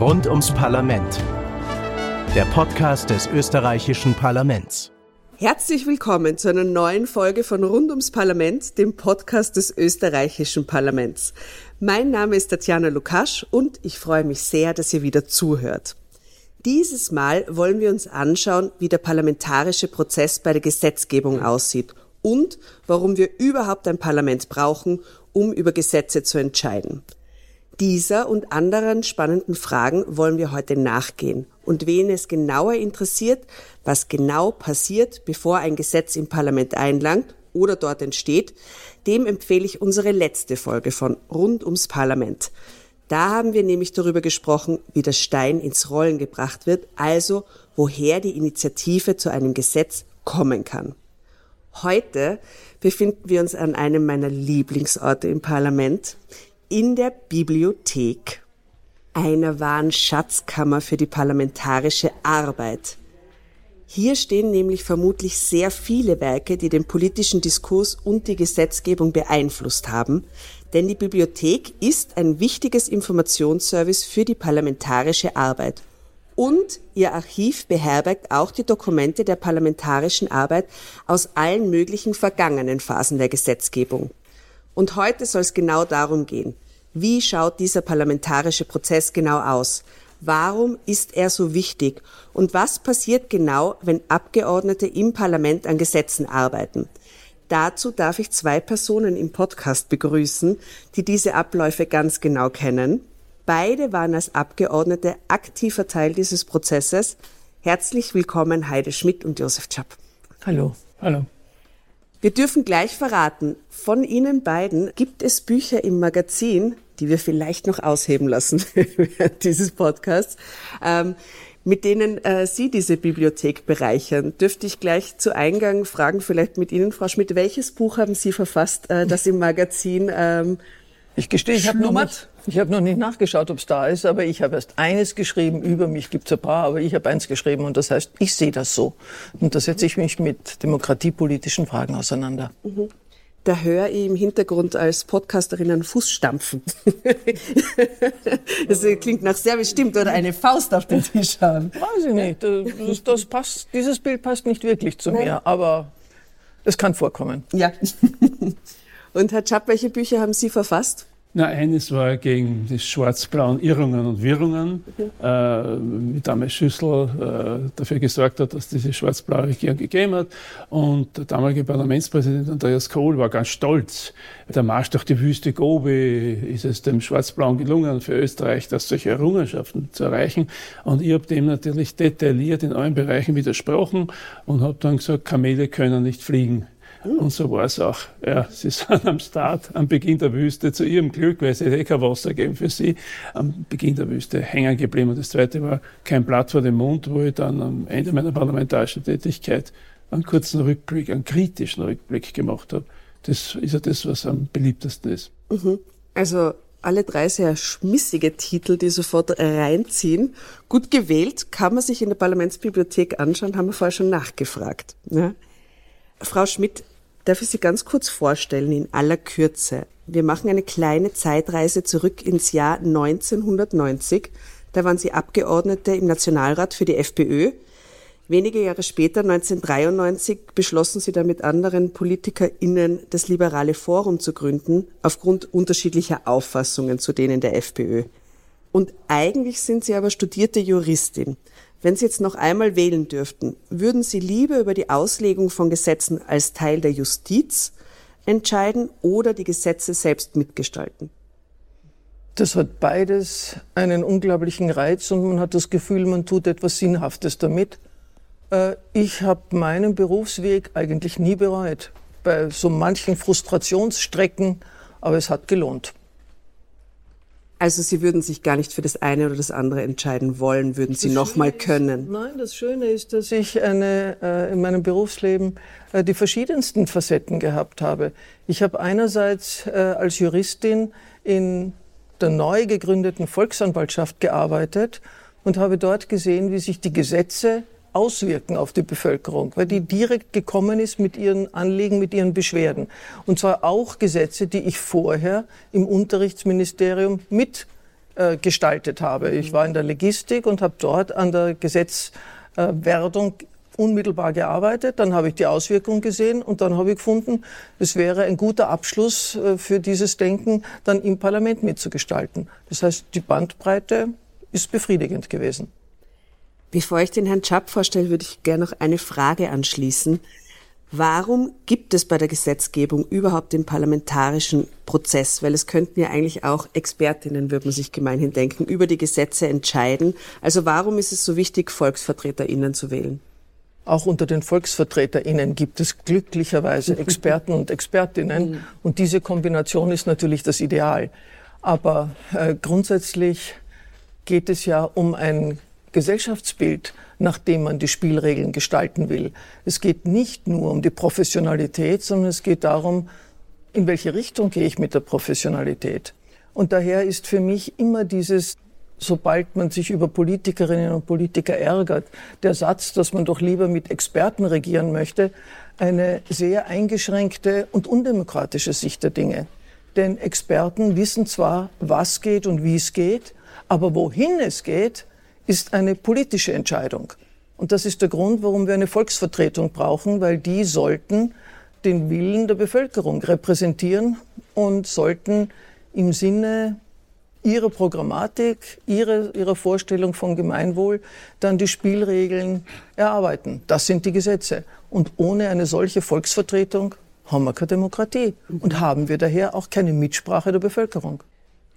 Rund ums Parlament. Der Podcast des österreichischen Parlaments. Herzlich willkommen zu einer neuen Folge von Rund ums Parlament, dem Podcast des österreichischen Parlaments. Mein Name ist Tatjana Lukasch und ich freue mich sehr, dass ihr wieder zuhört. Dieses Mal wollen wir uns anschauen, wie der parlamentarische Prozess bei der Gesetzgebung aussieht und warum wir überhaupt ein Parlament brauchen, um über Gesetze zu entscheiden. Dieser und anderen spannenden Fragen wollen wir heute nachgehen. Und wen es genauer interessiert, was genau passiert, bevor ein Gesetz im Parlament einlangt oder dort entsteht, dem empfehle ich unsere letzte Folge von Rund ums Parlament. Da haben wir nämlich darüber gesprochen, wie der Stein ins Rollen gebracht wird, also woher die Initiative zu einem Gesetz kommen kann. Heute befinden wir uns an einem meiner Lieblingsorte im Parlament, in der Bibliothek, einer wahren Schatzkammer für die parlamentarische Arbeit. Hier stehen nämlich vermutlich sehr viele Werke, die den politischen Diskurs und die Gesetzgebung beeinflusst haben, denn die Bibliothek ist ein wichtiges Informationsservice für die parlamentarische Arbeit. Und ihr Archiv beherbergt auch die Dokumente der parlamentarischen Arbeit aus allen möglichen vergangenen Phasen der Gesetzgebung. Und heute soll es genau darum gehen. Wie schaut dieser parlamentarische Prozess genau aus? Warum ist er so wichtig? Und was passiert genau, wenn Abgeordnete im Parlament an Gesetzen arbeiten? Dazu darf ich zwei Personen im Podcast begrüßen, die diese Abläufe ganz genau kennen. Beide waren als Abgeordnete aktiver Teil dieses Prozesses. Herzlich willkommen Heide Schmidt und Josef Schapp. Hallo. Hallo. Wir dürfen gleich verraten, von Ihnen beiden gibt es Bücher im Magazin, die wir vielleicht noch ausheben lassen während dieses Podcasts, ähm, mit denen äh, Sie diese Bibliothek bereichern. Dürfte ich gleich zu Eingang fragen, vielleicht mit Ihnen, Frau Schmidt, welches Buch haben Sie verfasst, äh, das im Magazin ähm, ich gestehe, ich habe noch, nicht, ich hab noch nicht nachgeschaut, ob es da ist, aber ich habe erst eines geschrieben. Über mich gibt es ein paar, aber ich habe eins geschrieben und das heißt, ich sehe das so. Und da setze ich mich mit demokratiepolitischen Fragen auseinander. Mhm. Da höre ich im Hintergrund als Podcasterin einen Fuß stampfen. das klingt nach sehr bestimmt oder eine Faust auf den Tisch haben. Weiß ich nicht. Das, das passt, dieses Bild passt nicht wirklich zu Nein. mir, aber es kann vorkommen. Ja. Und Herr Chapp, welche Bücher haben Sie verfasst? Na, eines war gegen die schwarz-blauen Irrungen und Wirrungen, mhm. äh, wie damals Schüssel äh, dafür gesorgt hat, dass diese schwarz-blaue Regierung gegeben hat. Und der damalige Parlamentspräsident Andreas Kohl war ganz stolz. Der Marsch durch die Wüste Gobi ist es dem Schwarz-Blauen gelungen, für Österreich das solche Errungenschaften zu erreichen. Und ich habe dem natürlich detailliert in allen Bereichen widersprochen und habe dann gesagt, Kamele können nicht fliegen. Und so war es auch. Ja, sie sind am Start, am Beginn der Wüste, zu ihrem Glück, weil es hätte eh kein Wasser gegeben für sie, am Beginn der Wüste hängen geblieben. Und das zweite war kein Blatt vor dem Mund, wo ich dann am Ende meiner parlamentarischen Tätigkeit einen kurzen Rückblick, einen kritischen Rückblick gemacht habe. Das ist ja das, was am beliebtesten ist. Mhm. Also alle drei sehr schmissige Titel, die sofort reinziehen. Gut gewählt, kann man sich in der Parlamentsbibliothek anschauen, haben wir vorher schon nachgefragt. Ja? Frau Schmidt, darf ich Sie ganz kurz vorstellen in aller Kürze. Wir machen eine kleine Zeitreise zurück ins Jahr 1990. Da waren Sie Abgeordnete im Nationalrat für die FPÖ. Wenige Jahre später, 1993, beschlossen Sie da mit anderen PolitikerInnen das Liberale Forum zu gründen, aufgrund unterschiedlicher Auffassungen zu denen der FPÖ. Und eigentlich sind Sie aber studierte Juristin. Wenn Sie jetzt noch einmal wählen dürften, würden Sie lieber über die Auslegung von Gesetzen als Teil der Justiz entscheiden oder die Gesetze selbst mitgestalten? Das hat beides einen unglaublichen Reiz und man hat das Gefühl, man tut etwas Sinnhaftes damit. Äh, ich habe meinen Berufsweg eigentlich nie bereut. Bei so manchen Frustrationsstrecken, aber es hat gelohnt. Also Sie würden sich gar nicht für das eine oder das andere entscheiden wollen, würden Sie noch mal können? Ist, nein, das Schöne ist, dass ich eine, äh, in meinem Berufsleben äh, die verschiedensten Facetten gehabt habe. Ich habe einerseits äh, als Juristin in der neu gegründeten Volksanwaltschaft gearbeitet und habe dort gesehen, wie sich die Gesetze auswirken auf die Bevölkerung, weil die direkt gekommen ist mit ihren Anliegen, mit ihren Beschwerden. Und zwar auch Gesetze, die ich vorher im Unterrichtsministerium mit äh, gestaltet habe. Ich war in der Logistik und habe dort an der Gesetzwerdung unmittelbar gearbeitet, dann habe ich die Auswirkungen gesehen und dann habe ich gefunden, es wäre ein guter Abschluss äh, für dieses Denken, dann im Parlament mitzugestalten. Das heißt, die Bandbreite ist befriedigend gewesen. Bevor ich den Herrn Chapp vorstelle, würde ich gerne noch eine Frage anschließen. Warum gibt es bei der Gesetzgebung überhaupt den parlamentarischen Prozess? Weil es könnten ja eigentlich auch Expertinnen, würde man sich gemeinhin denken, über die Gesetze entscheiden. Also warum ist es so wichtig, VolksvertreterInnen zu wählen? Auch unter den VolksvertreterInnen gibt es glücklicherweise Experten und Expertinnen. Mhm. Und diese Kombination ist natürlich das Ideal. Aber äh, grundsätzlich geht es ja um ein Gesellschaftsbild, nach dem man die Spielregeln gestalten will. Es geht nicht nur um die Professionalität, sondern es geht darum, in welche Richtung gehe ich mit der Professionalität. Und daher ist für mich immer dieses sobald man sich über Politikerinnen und Politiker ärgert, der Satz, dass man doch lieber mit Experten regieren möchte, eine sehr eingeschränkte und undemokratische Sicht der Dinge. Denn Experten wissen zwar, was geht und wie es geht, aber wohin es geht, ist eine politische Entscheidung. Und das ist der Grund, warum wir eine Volksvertretung brauchen, weil die sollten den Willen der Bevölkerung repräsentieren und sollten im Sinne ihre Programmatik, ihre, ihre Vorstellung von Gemeinwohl, dann die Spielregeln erarbeiten. Das sind die Gesetze. Und ohne eine solche Volksvertretung haben wir keine Demokratie und haben wir daher auch keine Mitsprache der Bevölkerung.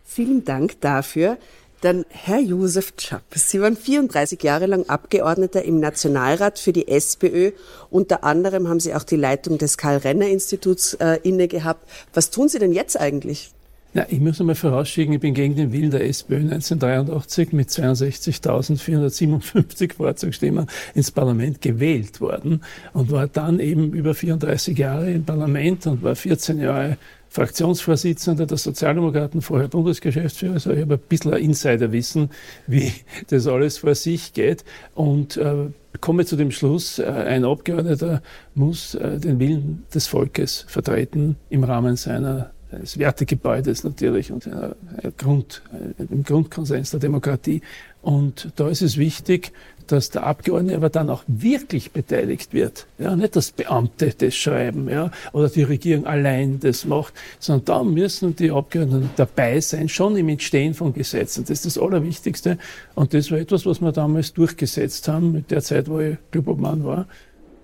Vielen Dank dafür. Dann Herr Josef Schapp. Sie waren 34 Jahre lang Abgeordneter im Nationalrat für die SPÖ. Unter anderem haben Sie auch die Leitung des Karl-Renner-Instituts äh, inne gehabt. Was tun Sie denn jetzt eigentlich? Na, ich muss einmal vorausschicken, ich bin gegen den Willen der SPÖ 1983 mit 62.457 Vorzugsstimmen ins Parlament gewählt worden und war dann eben über 34 Jahre im Parlament und war 14 Jahre Fraktionsvorsitzender der Sozialdemokraten, vorher Bundesgeschäftsführer. Also ich habe ein bisschen Insiderwissen, wie das alles vor sich geht und äh, komme zu dem Schluss, äh, ein Abgeordneter muss äh, den Willen des Volkes vertreten im Rahmen seiner des Wertegebäudes natürlich und einer Grund, im Grundkonsens der Demokratie. Und da ist es wichtig, dass der Abgeordnete aber dann auch wirklich beteiligt wird. Ja, nicht, dass Beamte das schreiben, ja, oder die Regierung allein das macht, sondern da müssen die Abgeordneten dabei sein, schon im Entstehen von Gesetzen. Das ist das Allerwichtigste. Und das war etwas, was wir damals durchgesetzt haben, mit der Zeit, wo ich Clubobmann war.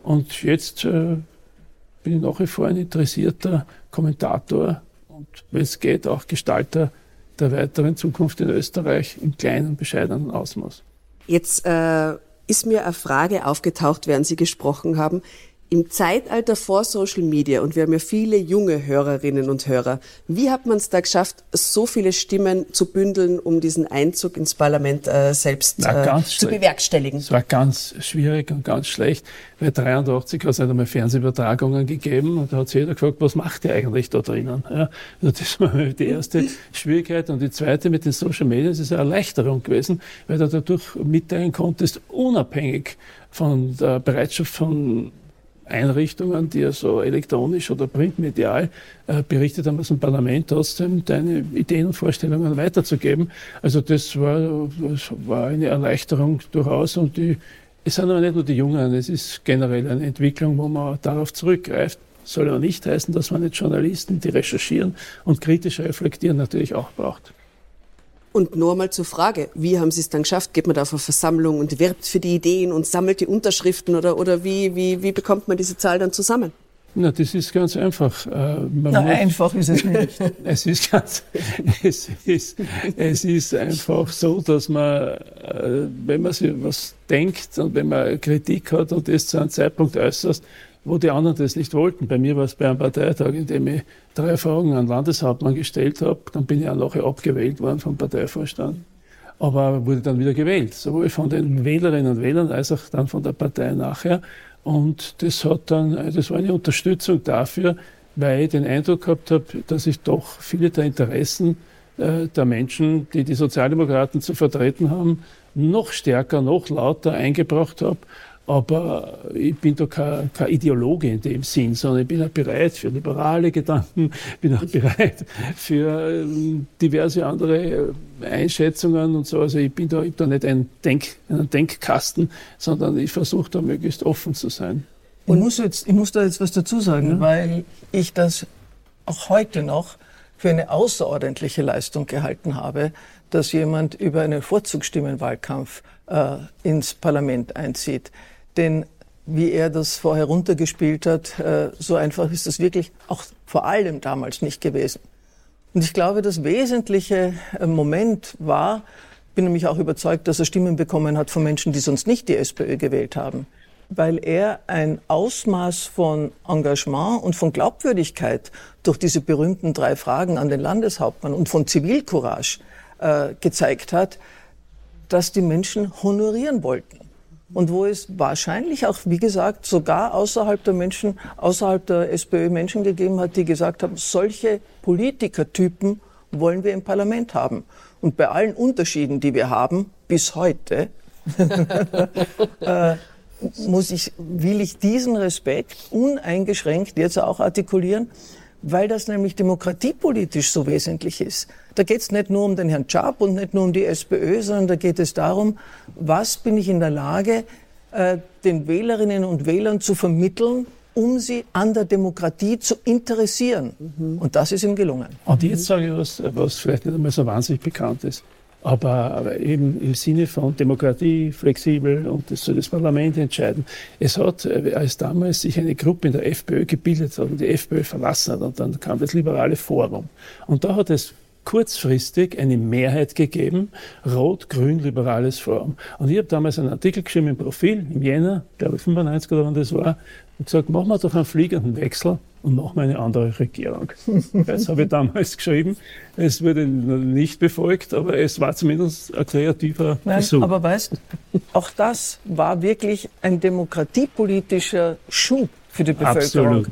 Und jetzt äh, bin ich nach wie vor ein interessierter Kommentator und wenn es geht, auch Gestalter der weiteren Zukunft in Österreich im kleinen, bescheidenen Ausmaß. Jetzt äh, ist mir eine Frage aufgetaucht, während Sie gesprochen haben im Zeitalter vor Social Media, und wir haben ja viele junge Hörerinnen und Hörer, wie hat man es da geschafft, so viele Stimmen zu bündeln, um diesen Einzug ins Parlament äh, selbst äh, zu bewerkstelligen? Es war ganz schwierig und ganz schlecht, weil 83 hat es nicht einmal Fernsehübertragungen gegeben und da hat sich jeder gefragt, was macht ihr eigentlich da drinnen? Ja, also das war die erste Schwierigkeit und die zweite mit den Social Media, das ist eine Erleichterung gewesen, weil du dadurch mitteilen konntest, unabhängig von der Bereitschaft von Einrichtungen, die ja so elektronisch oder printmedial äh, berichtet haben aus dem Parlament, trotzdem deine Ideen und Vorstellungen weiterzugeben. Also das war, das war eine Erleichterung durchaus und die, es sind aber nicht nur die Jungen, es ist generell eine Entwicklung, wo man darauf zurückgreift. Soll aber nicht heißen, dass man nicht Journalisten, die recherchieren und kritisch reflektieren, natürlich auch braucht. Und nur mal zur Frage, wie haben Sie es dann geschafft? Geht man da auf eine Versammlung und wirbt für die Ideen und sammelt die Unterschriften oder, oder wie, wie, wie bekommt man diese Zahl dann zusammen? Na, das ist ganz einfach. Äh, Na, einfach ist es nicht. es ist ganz, es ist, es ist einfach so, dass man, äh, wenn man sich was denkt und wenn man Kritik hat und das zu einem Zeitpunkt äußert, wo die anderen das nicht wollten. Bei mir war es bei einem Parteitag, in dem ich drei Fragen an Landeshauptmann gestellt habe. Dann bin ich auch nachher abgewählt worden vom Parteivorstand. Aber wurde dann wieder gewählt, sowohl von den Wählerinnen und Wählern als auch dann von der Partei nachher. Und das hat dann, das war eine Unterstützung dafür, weil ich den Eindruck gehabt habe, dass ich doch viele der Interessen äh, der Menschen, die die Sozialdemokraten zu vertreten haben, noch stärker, noch lauter eingebracht habe aber ich bin da kein, kein Ideologe in dem Sinn, sondern ich bin auch bereit für liberale Gedanken, bin auch bereit für ähm, diverse andere äh, Einschätzungen und so. Also ich bin da, ich bin da nicht ein, Denk, ein Denkkasten, sondern ich versuche da möglichst offen zu sein. Ich muss, jetzt, ich muss da jetzt was dazu sagen, ja. weil ich das auch heute noch für eine außerordentliche Leistung gehalten habe, dass jemand über einen Vorzugsstimmenwahlkampf äh, ins Parlament einzieht. Denn wie er das vorher runtergespielt hat, äh, so einfach ist das wirklich auch vor allem damals nicht gewesen. Und ich glaube, das wesentliche äh, Moment war, bin nämlich auch überzeugt, dass er Stimmen bekommen hat von Menschen, die sonst nicht die SPÖ gewählt haben, weil er ein Ausmaß von Engagement und von Glaubwürdigkeit durch diese berühmten drei Fragen an den Landeshauptmann und von Zivilcourage äh, gezeigt hat, dass die Menschen honorieren wollten und wo es wahrscheinlich auch, wie gesagt, sogar außerhalb der Menschen, außerhalb der SPÖ Menschen gegeben hat, die gesagt haben, solche Politikertypen wollen wir im Parlament haben. Und bei allen Unterschieden, die wir haben, bis heute, äh, muss ich, will ich diesen Respekt uneingeschränkt jetzt auch artikulieren, weil das nämlich demokratiepolitisch so wesentlich ist. Da geht es nicht nur um den Herrn Czap und nicht nur um die SPÖ, sondern da geht es darum, was bin ich in der Lage, äh, den Wählerinnen und Wählern zu vermitteln, um sie an der Demokratie zu interessieren. Mhm. Und das ist ihm gelungen. Und jetzt sage ich was, was vielleicht nicht einmal so wahnsinnig bekannt ist. Aber, eben im Sinne von Demokratie, flexibel und das soll das Parlament entscheiden. Es hat, äh, als damals sich eine Gruppe in der FPÖ gebildet hat und die FPÖ verlassen hat und dann kam das liberale Forum. Und da hat es kurzfristig eine Mehrheit gegeben, rot-grün-liberales Forum. Und ich habe damals einen Artikel geschrieben im Profil, im Jänner, glaube ich 95 oder wann das war, und gesagt, machen wir doch einen fliegenden Wechsel und machen wir eine andere Regierung. Das habe ich damals geschrieben. Es wurde nicht befolgt, aber es war zumindest ein kreativer Nein, Versuch. Aber weißt, auch das war wirklich ein demokratiepolitischer Schub für die Bevölkerung. Absolut.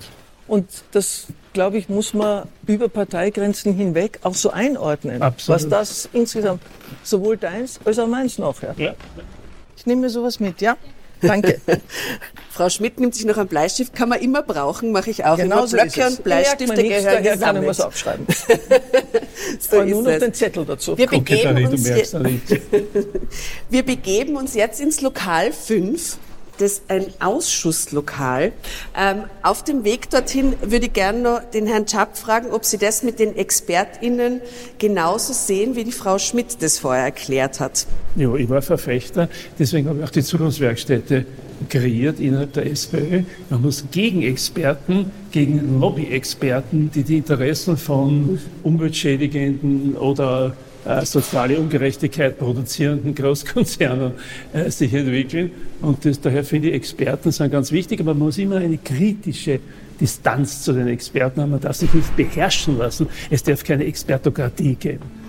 Und das glaube ich, muss man über Parteigrenzen hinweg auch so einordnen. Absolut. Was das insgesamt, sowohl deins als auch meins nachher. Ja. Ich nehme mir sowas mit, ja? Danke. Frau Schmidt nimmt sich noch einen Bleistift, kann man immer brauchen, mache ich auch. Genau immer so Blöcke und Bleistifte gehören daher kann ich was aufschreiben. so nur noch den Zettel dazu. Wir begeben, uns wir begeben uns jetzt ins Lokal 5 das ein Ausschusslokal. Ähm, auf dem Weg dorthin würde ich gerne noch den Herrn Schapp fragen, ob Sie das mit den ExpertInnen genauso sehen, wie die Frau Schmidt das vorher erklärt hat. Ja, ich war Verfechter, deswegen habe ich auch die Zukunftswerkstätte kreiert innerhalb der SPÖ. Man muss gegen Experten, gegen Lobby-Experten, die die Interessen von umweltschädigenden oder äh, soziale Ungerechtigkeit produzierenden Großkonzernen äh, sich entwickeln. Und das, daher finde ich, Experten sind ganz wichtig, aber man muss immer eine kritische Distanz zu den Experten haben. Man darf sich nicht beherrschen lassen. Es darf keine Expertokratie geben.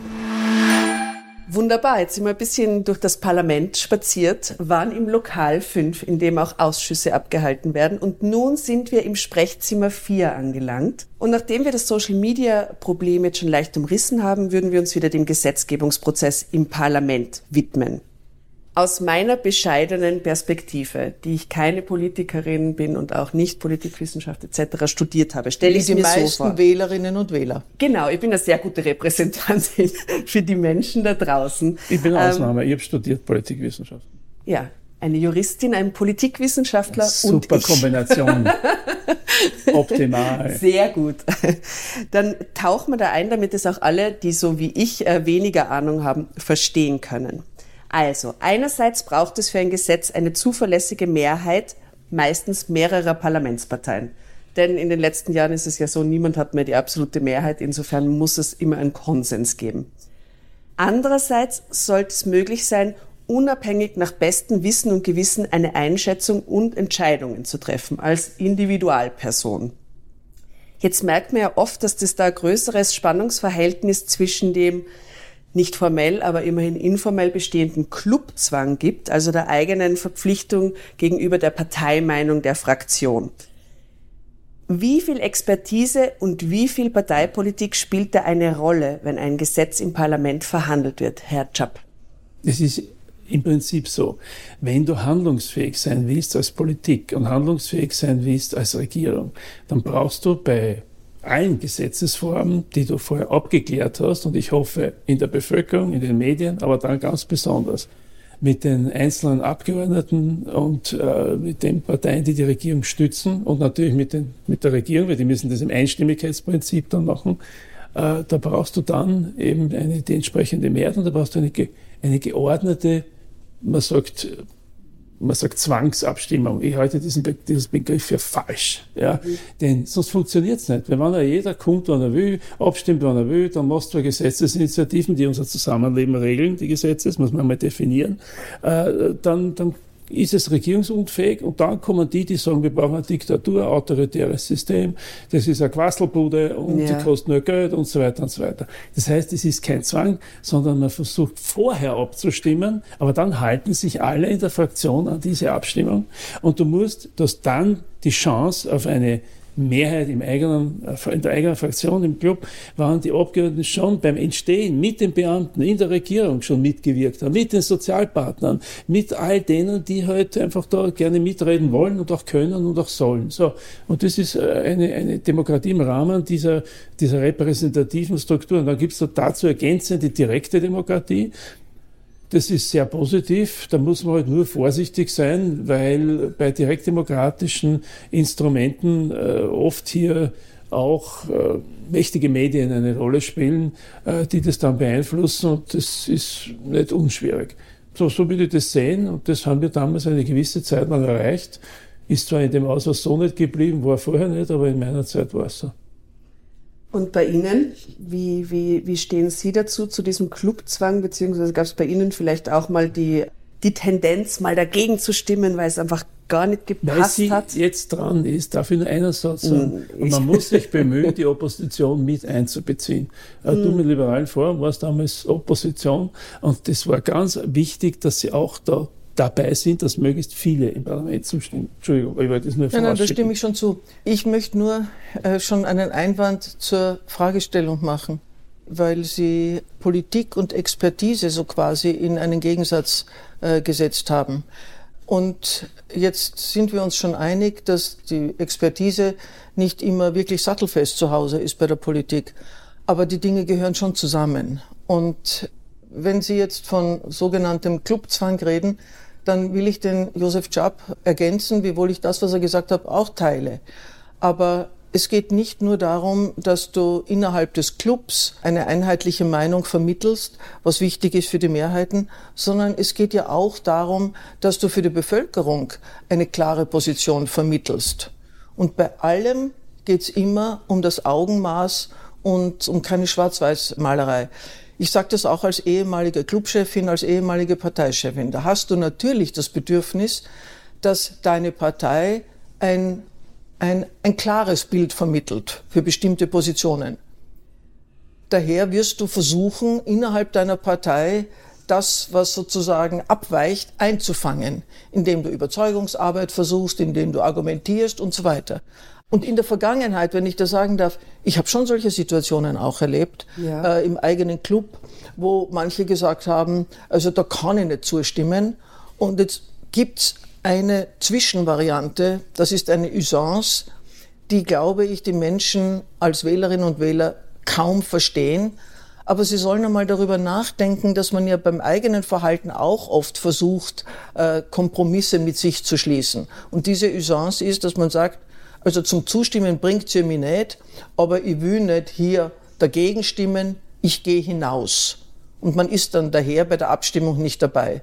Wunderbar, jetzt sind wir ein bisschen durch das Parlament spaziert, waren im Lokal 5, in dem auch Ausschüsse abgehalten werden. Und nun sind wir im Sprechzimmer 4 angelangt. Und nachdem wir das Social-Media-Problem jetzt schon leicht umrissen haben, würden wir uns wieder dem Gesetzgebungsprozess im Parlament widmen aus meiner bescheidenen Perspektive, die ich keine Politikerin bin und auch nicht Politikwissenschaft etc. studiert habe, stelle ich mir so vor. Die meisten Wählerinnen und Wähler. Genau, ich bin eine sehr gute Repräsentantin für die Menschen da draußen. Ich bin eine Ausnahme, ähm, ich habe studiert Politikwissenschaft. Ja, eine Juristin, ein Politikwissenschaftler Super und Super Kombination. Optimal. Sehr gut. Dann tauchen wir da ein, damit es auch alle, die so wie ich äh, weniger Ahnung haben, verstehen können. Also, einerseits braucht es für ein Gesetz eine zuverlässige Mehrheit, meistens mehrerer Parlamentsparteien. Denn in den letzten Jahren ist es ja so, niemand hat mehr die absolute Mehrheit, insofern muss es immer einen Konsens geben. Andererseits sollte es möglich sein, unabhängig nach bestem Wissen und Gewissen eine Einschätzung und Entscheidungen zu treffen, als Individualperson. Jetzt merkt man ja oft, dass das da ein größeres Spannungsverhältnis zwischen dem nicht formell, aber immerhin informell bestehenden Clubzwang gibt, also der eigenen Verpflichtung gegenüber der Parteimeinung der Fraktion. Wie viel Expertise und wie viel Parteipolitik spielt da eine Rolle, wenn ein Gesetz im Parlament verhandelt wird, Herr Chapp? Es ist im Prinzip so, wenn du handlungsfähig sein willst als Politik und handlungsfähig sein willst als Regierung, dann brauchst du bei allen Gesetzesformen, die du vorher abgeklärt hast, und ich hoffe in der Bevölkerung, in den Medien, aber dann ganz besonders mit den einzelnen Abgeordneten und äh, mit den Parteien, die die Regierung stützen und natürlich mit, den, mit der Regierung, weil die müssen das im Einstimmigkeitsprinzip dann machen, äh, da brauchst du dann eben eine, die entsprechende Mehrheit und da brauchst du eine, eine geordnete, man sagt, man sagt Zwangsabstimmung. Ich halte diesen, Be diesen Begriff für falsch. Ja? Mhm. Denn sonst funktioniert es nicht. Wenn ja jeder kommt, wann er will, abstimmt, wann er will, dann machst du Gesetzesinitiativen, die unser Zusammenleben regeln, die Gesetze, das muss man mal definieren, äh, dann, dann ist es regierungsunfähig und dann kommen die, die sagen, wir brauchen eine Diktatur, ein autoritäres System, das ist eine Quasselbude und ja. die kostet nur Geld und so weiter und so weiter. Das heißt, es ist kein Zwang, sondern man versucht vorher abzustimmen, aber dann halten sich alle in der Fraktion an diese Abstimmung und du musst, dass dann die Chance auf eine Mehrheit im eigenen, in der eigenen Fraktion, im Club, waren die Abgeordneten schon beim Entstehen mit den Beamten in der Regierung schon mitgewirkt haben, mit den Sozialpartnern, mit all denen, die heute halt einfach da gerne mitreden wollen und auch können und auch sollen. So. Und das ist äh, eine, eine Demokratie im Rahmen dieser, dieser repräsentativen Struktur. Und dann gibt es da dazu ergänzend die direkte Demokratie, das ist sehr positiv. Da muss man halt nur vorsichtig sein, weil bei direktdemokratischen Instrumenten äh, oft hier auch äh, mächtige Medien eine Rolle spielen, äh, die das dann beeinflussen und das ist nicht unschwierig. So, so würde ich das sehen und das haben wir damals eine gewisse Zeit lang erreicht. Ist zwar in dem Ausweis so nicht geblieben, war vorher nicht, aber in meiner Zeit war es so. Und bei Ihnen, wie, wie, wie stehen Sie dazu, zu diesem Clubzwang, beziehungsweise gab es bei Ihnen vielleicht auch mal die, die Tendenz, mal dagegen zu stimmen, weil es einfach gar nicht gepasst weil sie hat? jetzt dran ist, darf ich nur einen Satz sagen. Mm. man muss sich bemühen, die Opposition mit einzubeziehen. Mm. Du mit Liberalen Forum warst damals Opposition und das war ganz wichtig, dass sie auch da dabei sind, dass möglichst viele im Parlament zustimmen. Entschuldigung, ich wollte das nur Nein, nein, da stimme ich schon zu. Ich möchte nur äh, schon einen Einwand zur Fragestellung machen, weil Sie Politik und Expertise so quasi in einen Gegensatz äh, gesetzt haben. Und jetzt sind wir uns schon einig, dass die Expertise nicht immer wirklich sattelfest zu Hause ist bei der Politik. Aber die Dinge gehören schon zusammen. Und wenn Sie jetzt von sogenanntem Clubzwang reden, dann will ich den Josef Czap ergänzen, wiewohl ich das, was er gesagt hat, auch teile. Aber es geht nicht nur darum, dass du innerhalb des Clubs eine einheitliche Meinung vermittelst, was wichtig ist für die Mehrheiten, sondern es geht ja auch darum, dass du für die Bevölkerung eine klare Position vermittelst. Und bei allem geht es immer um das Augenmaß und um keine Schwarz-Weiß-Malerei. Ich sage das auch als ehemalige Clubchefin, als ehemalige Parteichefin. Da hast du natürlich das Bedürfnis, dass deine Partei ein, ein, ein klares Bild vermittelt für bestimmte Positionen. Daher wirst du versuchen, innerhalb deiner Partei das, was sozusagen abweicht, einzufangen, indem du Überzeugungsarbeit versuchst, indem du argumentierst und so weiter. Und in der Vergangenheit, wenn ich das sagen darf, ich habe schon solche Situationen auch erlebt ja. äh, im eigenen Club, wo manche gesagt haben, also da kann ich nicht zustimmen. Und jetzt gibt's eine Zwischenvariante, das ist eine Usance, die, glaube ich, die Menschen als Wählerinnen und Wähler kaum verstehen. Aber sie sollen einmal darüber nachdenken, dass man ja beim eigenen Verhalten auch oft versucht, äh, Kompromisse mit sich zu schließen. Und diese Usance ist, dass man sagt, also zum Zustimmen bringt sie mich nicht, aber ich will nicht hier dagegen stimmen, ich gehe hinaus. Und man ist dann daher bei der Abstimmung nicht dabei.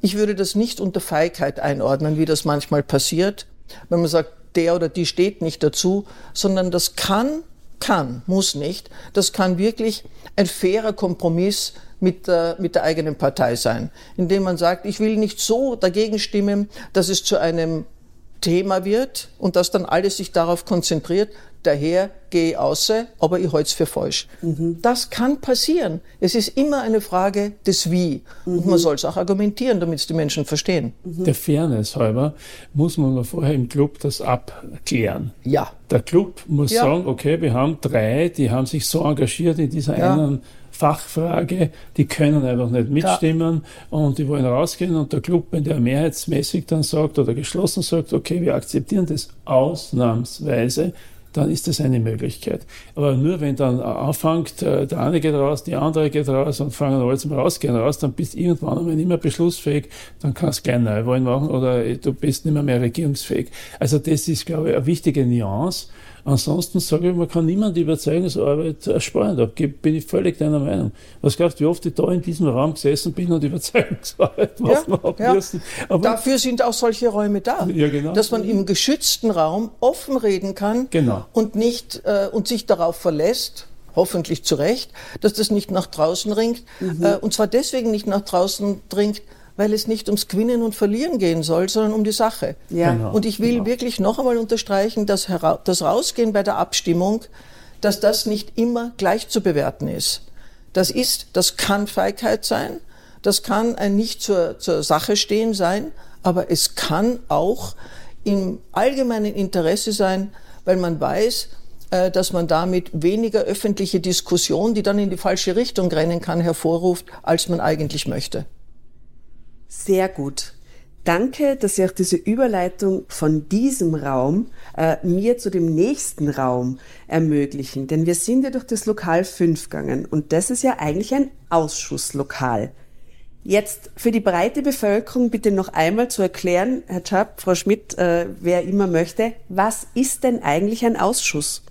Ich würde das nicht unter Feigheit einordnen, wie das manchmal passiert, wenn man sagt, der oder die steht nicht dazu, sondern das kann, kann, muss nicht, das kann wirklich ein fairer Kompromiss mit der, mit der eigenen Partei sein, indem man sagt, ich will nicht so dagegen stimmen, dass es zu einem Thema wird und dass dann alles sich darauf konzentriert, daher gehe ich außer, aber ich halte es für falsch. Mhm. Das kann passieren. Es ist immer eine Frage des Wie. Mhm. Und man soll es auch argumentieren, damit es die Menschen verstehen. Mhm. Der Fairness halber muss man mal vorher im Club das abklären. Ja. Der Club muss ja. sagen, okay, wir haben drei, die haben sich so engagiert in dieser ja. einen Fachfrage, die können einfach nicht mitstimmen ja. und die wollen rausgehen und der Club, wenn der mehrheitsmäßig dann sagt oder geschlossen sagt, okay, wir akzeptieren das ausnahmsweise, dann ist das eine Möglichkeit. Aber nur wenn dann anfängt, äh, der eine geht raus, die andere geht raus und fangen alle zum Rausgehen raus, dann bist du irgendwann einmal nicht mehr beschlussfähig, dann kannst du gleich Neuwahlen machen oder du bist nicht mehr, mehr regierungsfähig. Also das ist, glaube ich, eine wichtige Nuance. Ansonsten sage ich, man kann niemand Überzeugungsarbeit ersparen. Da bin ich völlig deiner Meinung. Was glaubst du, wie oft ich da in diesem Raum gesessen bin und Überzeugungsarbeit machen ja, ja. müssen? Aber Dafür sind auch solche Räume da. Ja, genau. Dass man im geschützten Raum offen reden kann genau. und nicht, äh, und sich darauf verlässt, hoffentlich zu Recht, dass das nicht nach draußen dringt. Mhm. Äh, und zwar deswegen nicht nach draußen dringt, weil es nicht ums Gewinnen und Verlieren gehen soll, sondern um die Sache. Ja. Genau. Und ich will genau. wirklich noch einmal unterstreichen, dass das Rausgehen bei der Abstimmung, dass das nicht immer gleich zu bewerten ist. Das ist, das kann Feigheit sein, das kann ein nicht zur, zur Sache stehen sein, aber es kann auch im allgemeinen Interesse sein, weil man weiß, äh, dass man damit weniger öffentliche Diskussion, die dann in die falsche Richtung rennen kann, hervorruft, als man eigentlich möchte. Sehr gut. Danke, dass Sie auch diese Überleitung von diesem Raum äh, mir zu dem nächsten Raum ermöglichen. Denn wir sind ja durch das Lokal 5 gegangen und das ist ja eigentlich ein Ausschusslokal. Jetzt für die breite Bevölkerung bitte noch einmal zu erklären, Herr Schapp, Frau Schmidt, äh, wer immer möchte, was ist denn eigentlich ein Ausschuss?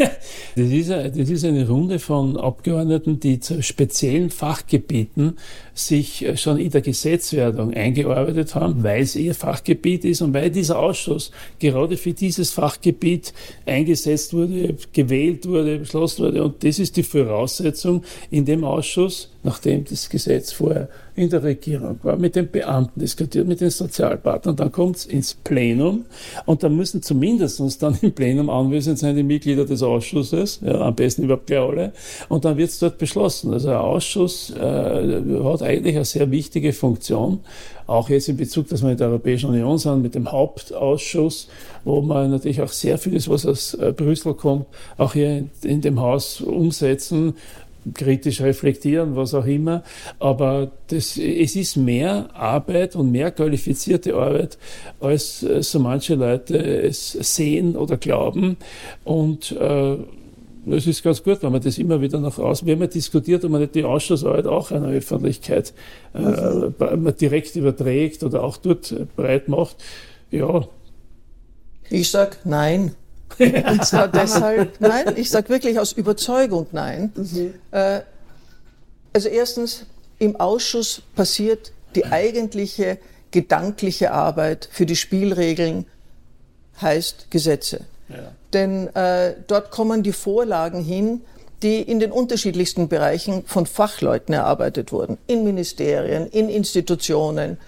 Das ist, eine, das ist eine Runde von Abgeordneten, die zu speziellen Fachgebieten sich äh, schon in der Gesetzwerdung eingearbeitet haben, weil es ihr Fachgebiet ist und weil dieser Ausschuss gerade für dieses Fachgebiet eingesetzt wurde, gewählt wurde, beschlossen wurde. Und das ist die Voraussetzung in dem Ausschuss, nachdem das Gesetz vorher in der Regierung war, mit den Beamten diskutiert, mit den Sozialpartnern. Dann kommt es ins Plenum und dann müssen zumindest dann im Plenum anwesend sein die Mitglieder des Ausschusses, ja, am besten überhaupt gleich alle, und dann wird es dort beschlossen. Also ein Ausschuss äh, hat eigentlich eine sehr wichtige Funktion, auch jetzt in Bezug, dass wir in der Europäischen Union sind, mit dem Hauptausschuss, wo man natürlich auch sehr vieles, was aus äh, Brüssel kommt, auch hier in, in dem Haus umsetzen, kritisch reflektieren, was auch immer. Aber das, es ist mehr Arbeit und mehr qualifizierte Arbeit, als äh, so manche Leute es sehen oder glauben. Und äh, es ist ganz gut, wenn man das immer wieder nach außen, wenn man diskutiert, ob man nicht die Ausschussarbeit auch einer Öffentlichkeit äh, direkt überträgt oder auch dort breit macht. Ja. Ich sag nein. Und zwar deshalb, nein, ich sage wirklich aus Überzeugung nein. Mhm. Äh, also erstens, im Ausschuss passiert die eigentliche gedankliche Arbeit für die Spielregeln, heißt Gesetze. Ja. Denn äh, dort kommen die Vorlagen hin, die in den unterschiedlichsten Bereichen von Fachleuten erarbeitet wurden, in Ministerien, in Institutionen,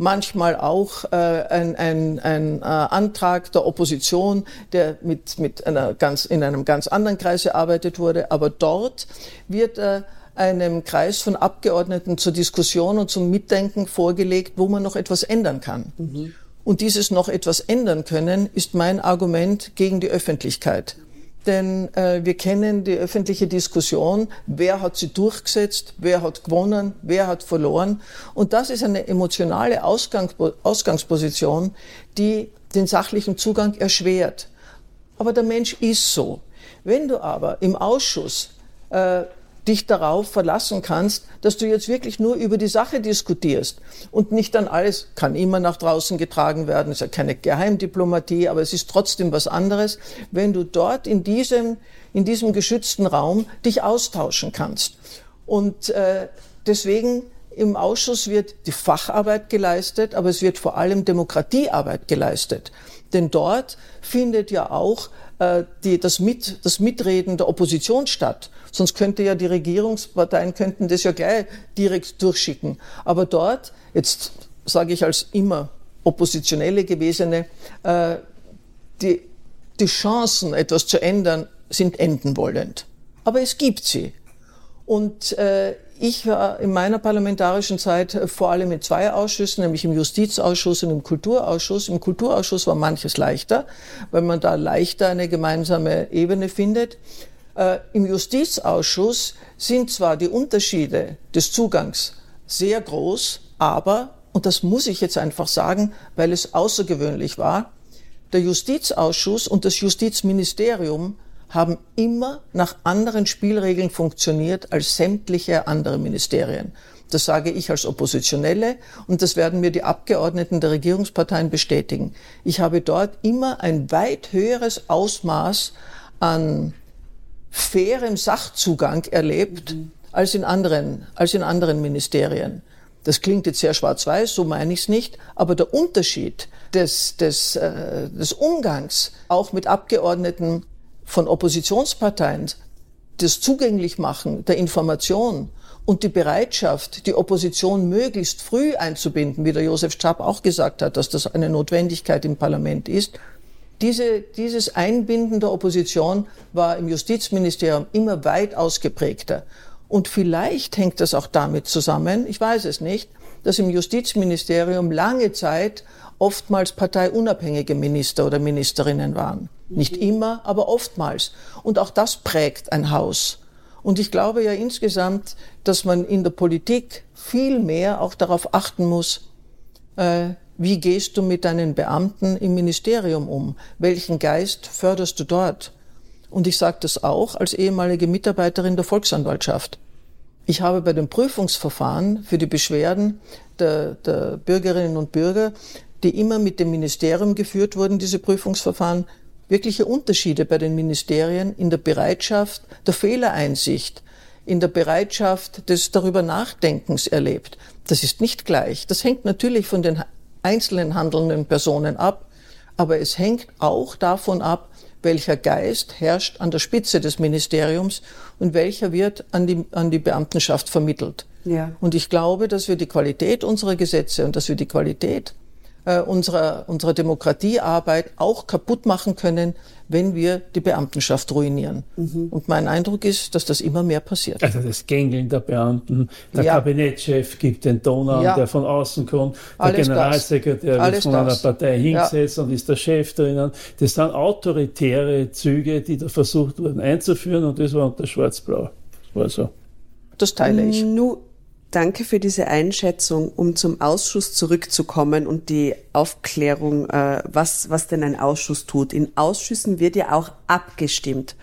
manchmal auch äh, ein, ein, ein äh, Antrag der Opposition, der mit, mit einer ganz, in einem ganz anderen Kreis erarbeitet wurde. Aber dort wird äh, einem Kreis von Abgeordneten zur Diskussion und zum Mitdenken vorgelegt, wo man noch etwas ändern kann. Mhm. Und dieses noch etwas ändern können, ist mein Argument gegen die Öffentlichkeit. Denn äh, wir kennen die öffentliche Diskussion, wer hat sie durchgesetzt, wer hat gewonnen, wer hat verloren. Und das ist eine emotionale Ausgang, Ausgangsposition, die den sachlichen Zugang erschwert. Aber der Mensch ist so. Wenn du aber im Ausschuss äh, dich darauf verlassen kannst, dass du jetzt wirklich nur über die Sache diskutierst und nicht dann alles kann immer nach draußen getragen werden, ist ja keine Geheimdiplomatie, aber es ist trotzdem was anderes, wenn du dort in diesem, in diesem geschützten Raum dich austauschen kannst. Und äh, deswegen im Ausschuss wird die Facharbeit geleistet, aber es wird vor allem Demokratiearbeit geleistet. Denn dort findet ja auch äh, die, das, Mit, das Mitreden der Opposition statt. Sonst könnte ja die Regierungsparteien könnten das ja gleich direkt durchschicken. Aber dort, jetzt sage ich als immer Oppositionelle gewesene, äh, die, die Chancen, etwas zu ändern, sind enden wollend. Aber es gibt sie. Und äh, ich war in meiner parlamentarischen Zeit vor allem in zwei Ausschüssen, nämlich im Justizausschuss und im Kulturausschuss. Im Kulturausschuss war manches leichter, weil man da leichter eine gemeinsame Ebene findet. Äh, Im Justizausschuss sind zwar die Unterschiede des Zugangs sehr groß, aber, und das muss ich jetzt einfach sagen, weil es außergewöhnlich war, der Justizausschuss und das Justizministerium haben immer nach anderen Spielregeln funktioniert als sämtliche andere Ministerien. Das sage ich als Oppositionelle und das werden mir die Abgeordneten der Regierungsparteien bestätigen. Ich habe dort immer ein weit höheres Ausmaß an fairem Sachzugang erlebt mhm. als in anderen, als in anderen Ministerien. Das klingt jetzt sehr schwarz-weiß, so meine ich es nicht, aber der Unterschied des, des, äh, des Umgangs auch mit Abgeordneten von Oppositionsparteien, das Zugänglichmachen der Information und die Bereitschaft, die Opposition möglichst früh einzubinden, wie der Josef Schaap auch gesagt hat, dass das eine Notwendigkeit im Parlament ist, diese, dieses Einbinden der Opposition war im Justizministerium immer weit ausgeprägter. Und vielleicht hängt das auch damit zusammen, ich weiß es nicht, dass im Justizministerium lange Zeit oftmals parteiunabhängige Minister oder Ministerinnen waren. Nicht immer, aber oftmals. Und auch das prägt ein Haus. Und ich glaube ja insgesamt, dass man in der Politik viel mehr auch darauf achten muss, äh, wie gehst du mit deinen Beamten im Ministerium um? Welchen Geist förderst du dort? Und ich sage das auch als ehemalige Mitarbeiterin der Volksanwaltschaft. Ich habe bei den Prüfungsverfahren für die Beschwerden der, der Bürgerinnen und Bürger, die immer mit dem Ministerium geführt wurden, diese Prüfungsverfahren, wirkliche Unterschiede bei den Ministerien in der Bereitschaft der Fehlereinsicht, in der Bereitschaft des darüber Nachdenkens erlebt. Das ist nicht gleich. Das hängt natürlich von den einzelnen handelnden Personen ab, aber es hängt auch davon ab, welcher Geist herrscht an der Spitze des Ministeriums und welcher wird an die, an die Beamtenschaft vermittelt. Ja. Und ich glaube, dass wir die Qualität unserer Gesetze und dass wir die Qualität äh, unserer, unserer Demokratiearbeit auch kaputt machen können, wenn wir die Beamtenschaft ruinieren. Mhm. Und mein Eindruck ist, dass das immer mehr passiert. Also das Gängeln der Beamten, der ja. Kabinettschef gibt den Ton an, ja. der von außen kommt, der Alles Generalsekretär das. wird von das. einer Partei hingesetzt ja. und ist der Chef drinnen. Das sind autoritäre Züge, die da versucht wurden einzuführen und das war unter Schwarz-Blau. Das war so. Das teile ich. Nu Danke für diese Einschätzung, um zum Ausschuss zurückzukommen und die Aufklärung, äh, was, was denn ein Ausschuss tut. In Ausschüssen wird ja auch abgestimmt.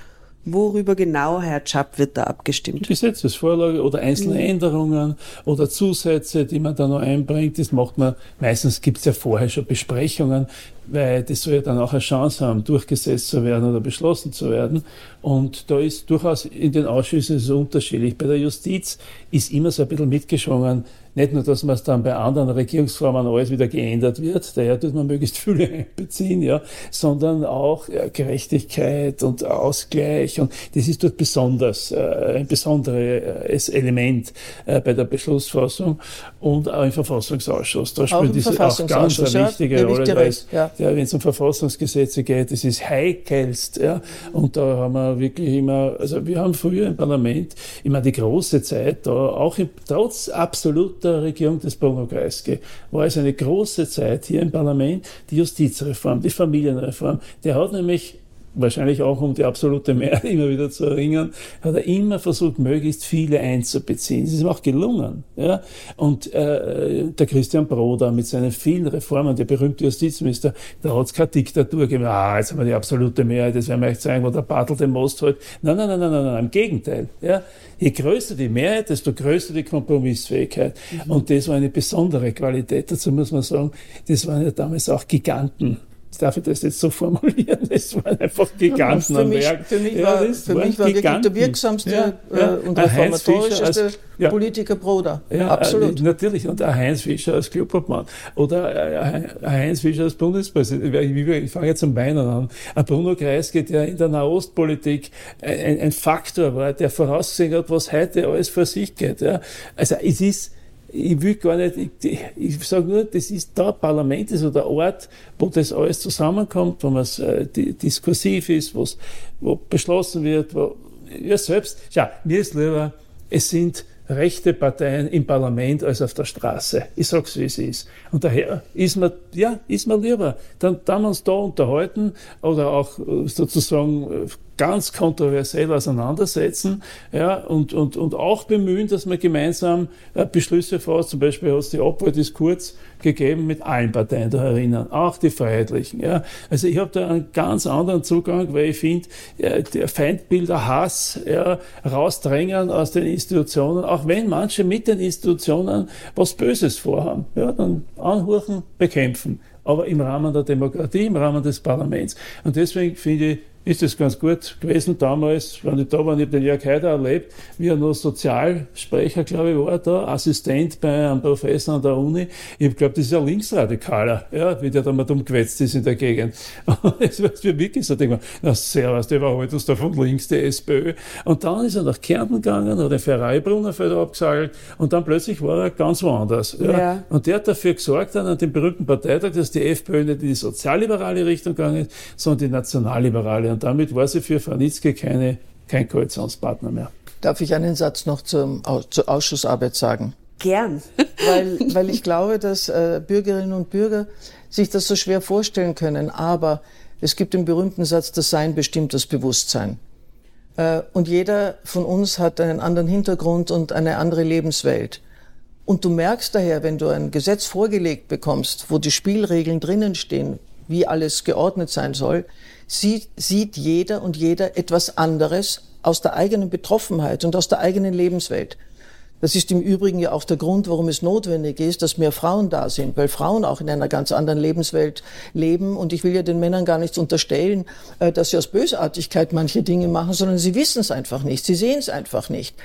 Worüber genau, Herr Schapp, wird da abgestimmt? Gesetzesvorlage oder einzelne mhm. Änderungen oder Zusätze, die man da noch einbringt. Das macht man, meistens gibt es ja vorher schon Besprechungen, weil das soll ja dann auch eine Chance haben, durchgesetzt zu werden oder beschlossen zu werden. Und da ist durchaus in den Ausschüssen so unterschiedlich. Bei der Justiz ist immer so ein bisschen mitgeschwungen, nicht nur, dass man es dann bei anderen Regierungsformen alles wieder geändert wird, daher tut man möglichst viele einbeziehen, ja, sondern auch ja, Gerechtigkeit und Ausgleich und das ist dort besonders, äh, ein besonderes Element äh, bei der Beschlussfassung und auch im Verfassungsausschuss. Da spielt diese auch ganz eine wichtige ja, Rolle, weil ja. ja, wenn es um Verfassungsgesetze geht, das ist heikelst, ja, und da haben wir wirklich immer, also wir haben früher im Parlament immer die große Zeit, da auch im, trotz absoluter der Regierung des Bruno Kreisky war es eine große Zeit hier im Parlament, die Justizreform, die Familienreform. Der hat nämlich wahrscheinlich auch um die absolute Mehrheit immer wieder zu erringen, hat er immer versucht, möglichst viele einzubeziehen. Es ist ihm auch gelungen. Ja? Und äh, der Christian Broder mit seinen vielen Reformen, der berühmte Justizminister, da hat es keine Diktatur gegeben. Ah, jetzt haben wir die absolute Mehrheit, das werden wir euch zeigen, wo der Bartel den Most holt. Nein, nein, nein, nein, nein, nein, im Gegenteil. Ja? Je größer die Mehrheit, desto größer die Kompromissfähigkeit. Mhm. Und das war eine besondere Qualität. Dazu muss man sagen, das waren ja damals auch Giganten darf ich das jetzt so formulieren? Es waren einfach Giganten ja, für mich, Werk. Für mich ja, war, für mich war wirklich der wirksamste ja, ja. Äh, und reformatorischste ja, Politiker Bruder. Ja, Absolut. Äh, natürlich. Und ein Heinz Fischer als Klubobmann. Oder ein Heinz Fischer als Bundespräsident. Ich fange jetzt zum Weinen an. Ein Bruno Kreisky, der in der Nahostpolitik ein, ein Faktor war, der vorausgesehen hat, was heute alles vor sich geht. Ja. Also es ist ich will gar nicht, ich, ich sage nur, das ist da Parlament ist oder der Ort, wo das alles zusammenkommt, wo man äh, diskursiv ist, wo beschlossen wird, wo, ja selbst, schau, mir ist lieber, es sind rechte Parteien im Parlament als auf der Straße. Ich sag's, wie es ist. Und daher ist mir, ja, ist mir lieber. Dann, dann uns da unterhalten oder auch äh, sozusagen äh, ganz kontroversiell auseinandersetzen ja, und, und, und auch bemühen, dass man gemeinsam äh, Beschlüsse fasst. Zum Beispiel hat es die Abwahldiskurs gegeben mit allen Parteien da erinnern, auch die Freiheitlichen. Ja. Also ich habe da einen ganz anderen Zugang, weil ich finde, ja, der Feindbilder Hass ja, rausdrängen aus den Institutionen, auch wenn manche mit den Institutionen was Böses vorhaben, ja, dann anhurchen, bekämpfen aber im Rahmen der Demokratie, im Rahmen des Parlaments. Und deswegen finde ich, ist es ganz gut gewesen damals, wenn ich da war, ich habe den Jörg Haider erlebt, wie er noch Sozialsprecher, glaube ich, war da, Assistent bei einem Professor an der Uni. Ich glaube, das ist ja Linksradikaler, ja, wie der da mal umgewetzt ist in der Gegend. das war für wirklich so, denke ich na servus, der war halt da von links, der SPÖ. Und dann ist er nach Kärnten gegangen, hat den Ferrari-Brunnerfelder abgesagelt und dann plötzlich war er ganz woanders. Ja. ja. Und der hat dafür gesorgt dann an dem berühmten Parteitag, dass die FPÖ nicht in die sozialliberale Richtung gegangen ist, sondern die nationalliberale. Und damit war sie für Frau Nitzke keine, kein Koalitionspartner mehr. Darf ich einen Satz noch zum, zur Ausschussarbeit sagen? Gern. weil, weil ich glaube, dass äh, Bürgerinnen und Bürger sich das so schwer vorstellen können. Aber es gibt den berühmten Satz, das Sein bestimmt das Bewusstsein. Äh, und jeder von uns hat einen anderen Hintergrund und eine andere Lebenswelt. Und du merkst daher, wenn du ein Gesetz vorgelegt bekommst, wo die Spielregeln drinnen stehen, wie alles geordnet sein soll, sieht, sieht jeder und jeder etwas anderes aus der eigenen Betroffenheit und aus der eigenen Lebenswelt. Das ist im Übrigen ja auch der Grund, warum es notwendig ist, dass mehr Frauen da sind, weil Frauen auch in einer ganz anderen Lebenswelt leben. Und ich will ja den Männern gar nichts unterstellen, äh, dass sie aus Bösartigkeit manche Dinge machen, sondern sie wissen es einfach nicht, sie sehen es einfach nicht.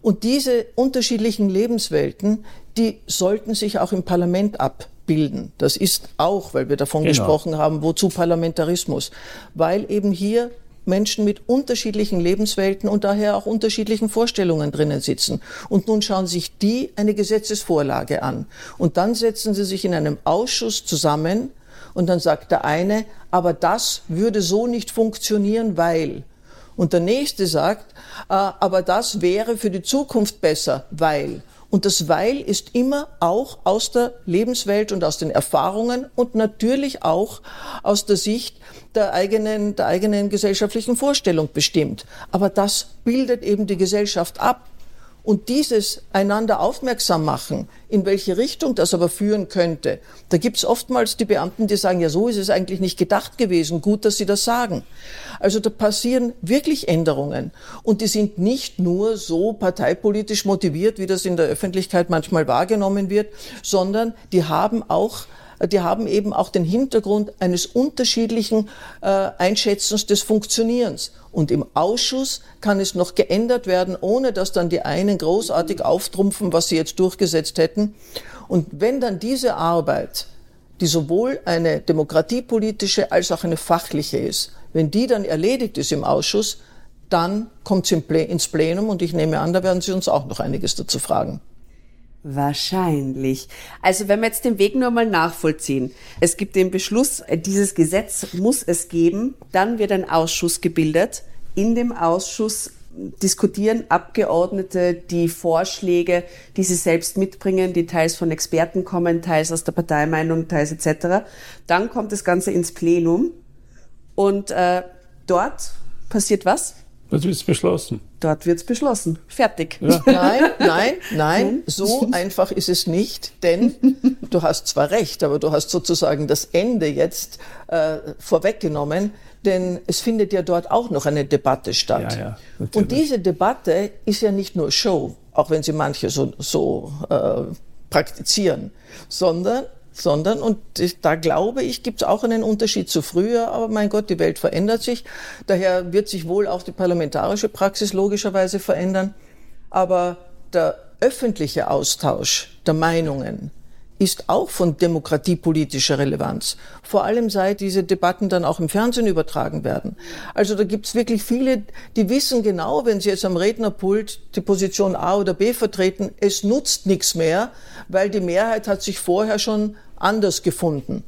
Und diese unterschiedlichen Lebenswelten, die sollten sich auch im Parlament ab bilden. Das ist auch, weil wir davon genau. gesprochen haben, wozu Parlamentarismus? Weil eben hier Menschen mit unterschiedlichen Lebenswelten und daher auch unterschiedlichen Vorstellungen drinnen sitzen. Und nun schauen sich die eine Gesetzesvorlage an. Und dann setzen sie sich in einem Ausschuss zusammen und dann sagt der eine, aber das würde so nicht funktionieren, weil. Und der nächste sagt, äh, aber das wäre für die Zukunft besser, weil. Und das Weil ist immer auch aus der Lebenswelt und aus den Erfahrungen und natürlich auch aus der Sicht der eigenen, der eigenen gesellschaftlichen Vorstellung bestimmt. Aber das bildet eben die Gesellschaft ab. Und dieses einander aufmerksam machen, in welche Richtung das aber führen könnte, da gibt es oftmals die Beamten, die sagen, ja, so ist es eigentlich nicht gedacht gewesen, gut, dass Sie das sagen. Also da passieren wirklich Änderungen. Und die sind nicht nur so parteipolitisch motiviert, wie das in der Öffentlichkeit manchmal wahrgenommen wird, sondern die haben auch die haben eben auch den Hintergrund eines unterschiedlichen äh, Einschätzens des Funktionierens. Und im Ausschuss kann es noch geändert werden, ohne dass dann die einen großartig auftrumpfen, was sie jetzt durchgesetzt hätten. Und wenn dann diese Arbeit, die sowohl eine demokratiepolitische als auch eine fachliche ist, wenn die dann erledigt ist im Ausschuss, dann kommt sie ins Plenum und ich nehme an, da werden Sie uns auch noch einiges dazu fragen. Wahrscheinlich. Also wenn wir jetzt den Weg nur mal nachvollziehen. Es gibt den Beschluss, dieses Gesetz muss es geben. Dann wird ein Ausschuss gebildet. In dem Ausschuss diskutieren Abgeordnete die Vorschläge, die sie selbst mitbringen, die teils von Experten kommen, teils aus der Parteimeinung, teils etc. Dann kommt das Ganze ins Plenum und äh, dort passiert was? Dort wird es beschlossen. Dort wird es beschlossen. Fertig. Ja. Nein, nein, nein, so einfach ist es nicht, denn du hast zwar recht, aber du hast sozusagen das Ende jetzt äh, vorweggenommen, denn es findet ja dort auch noch eine Debatte statt. Ja, ja, Und diese Debatte ist ja nicht nur Show, auch wenn sie manche so, so äh, praktizieren, sondern sondern, und da glaube ich, gibt es auch einen Unterschied zu früher, aber mein Gott, die Welt verändert sich. Daher wird sich wohl auch die parlamentarische Praxis logischerweise verändern. Aber der öffentliche Austausch der Meinungen, ist auch von demokratiepolitischer Relevanz. Vor allem seit diese Debatten dann auch im Fernsehen übertragen werden. Also da gibt's wirklich viele, die wissen genau, wenn sie jetzt am Rednerpult die Position A oder B vertreten, es nutzt nichts mehr, weil die Mehrheit hat sich vorher schon anders gefunden.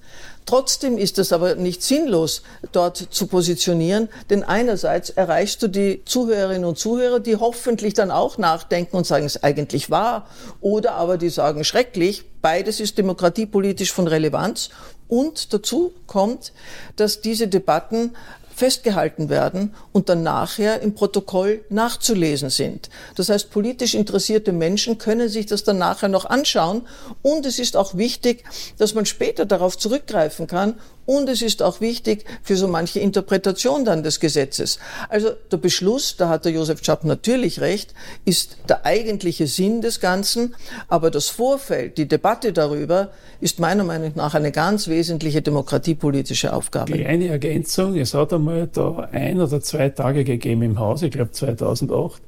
Trotzdem ist es aber nicht sinnlos, dort zu positionieren, denn einerseits erreichst du die Zuhörerinnen und Zuhörer, die hoffentlich dann auch nachdenken und sagen, es ist eigentlich wahr, oder aber die sagen schrecklich. Beides ist demokratiepolitisch von Relevanz. Und dazu kommt, dass diese Debatten festgehalten werden und dann nachher im Protokoll nachzulesen sind. Das heißt, politisch interessierte Menschen können sich das dann nachher noch anschauen und es ist auch wichtig, dass man später darauf zurückgreifen kann und es ist auch wichtig für so manche Interpretation dann des Gesetzes. Also der Beschluss, da hat der Josef Schapp natürlich recht, ist der eigentliche Sinn des Ganzen, aber das Vorfeld, die Debatte darüber, ist meiner Meinung nach eine ganz wesentliche demokratiepolitische Aufgabe. Die eine Ergänzung, es hat einmal da ein oder zwei Tage gegeben im Haus, ich glaube 2008,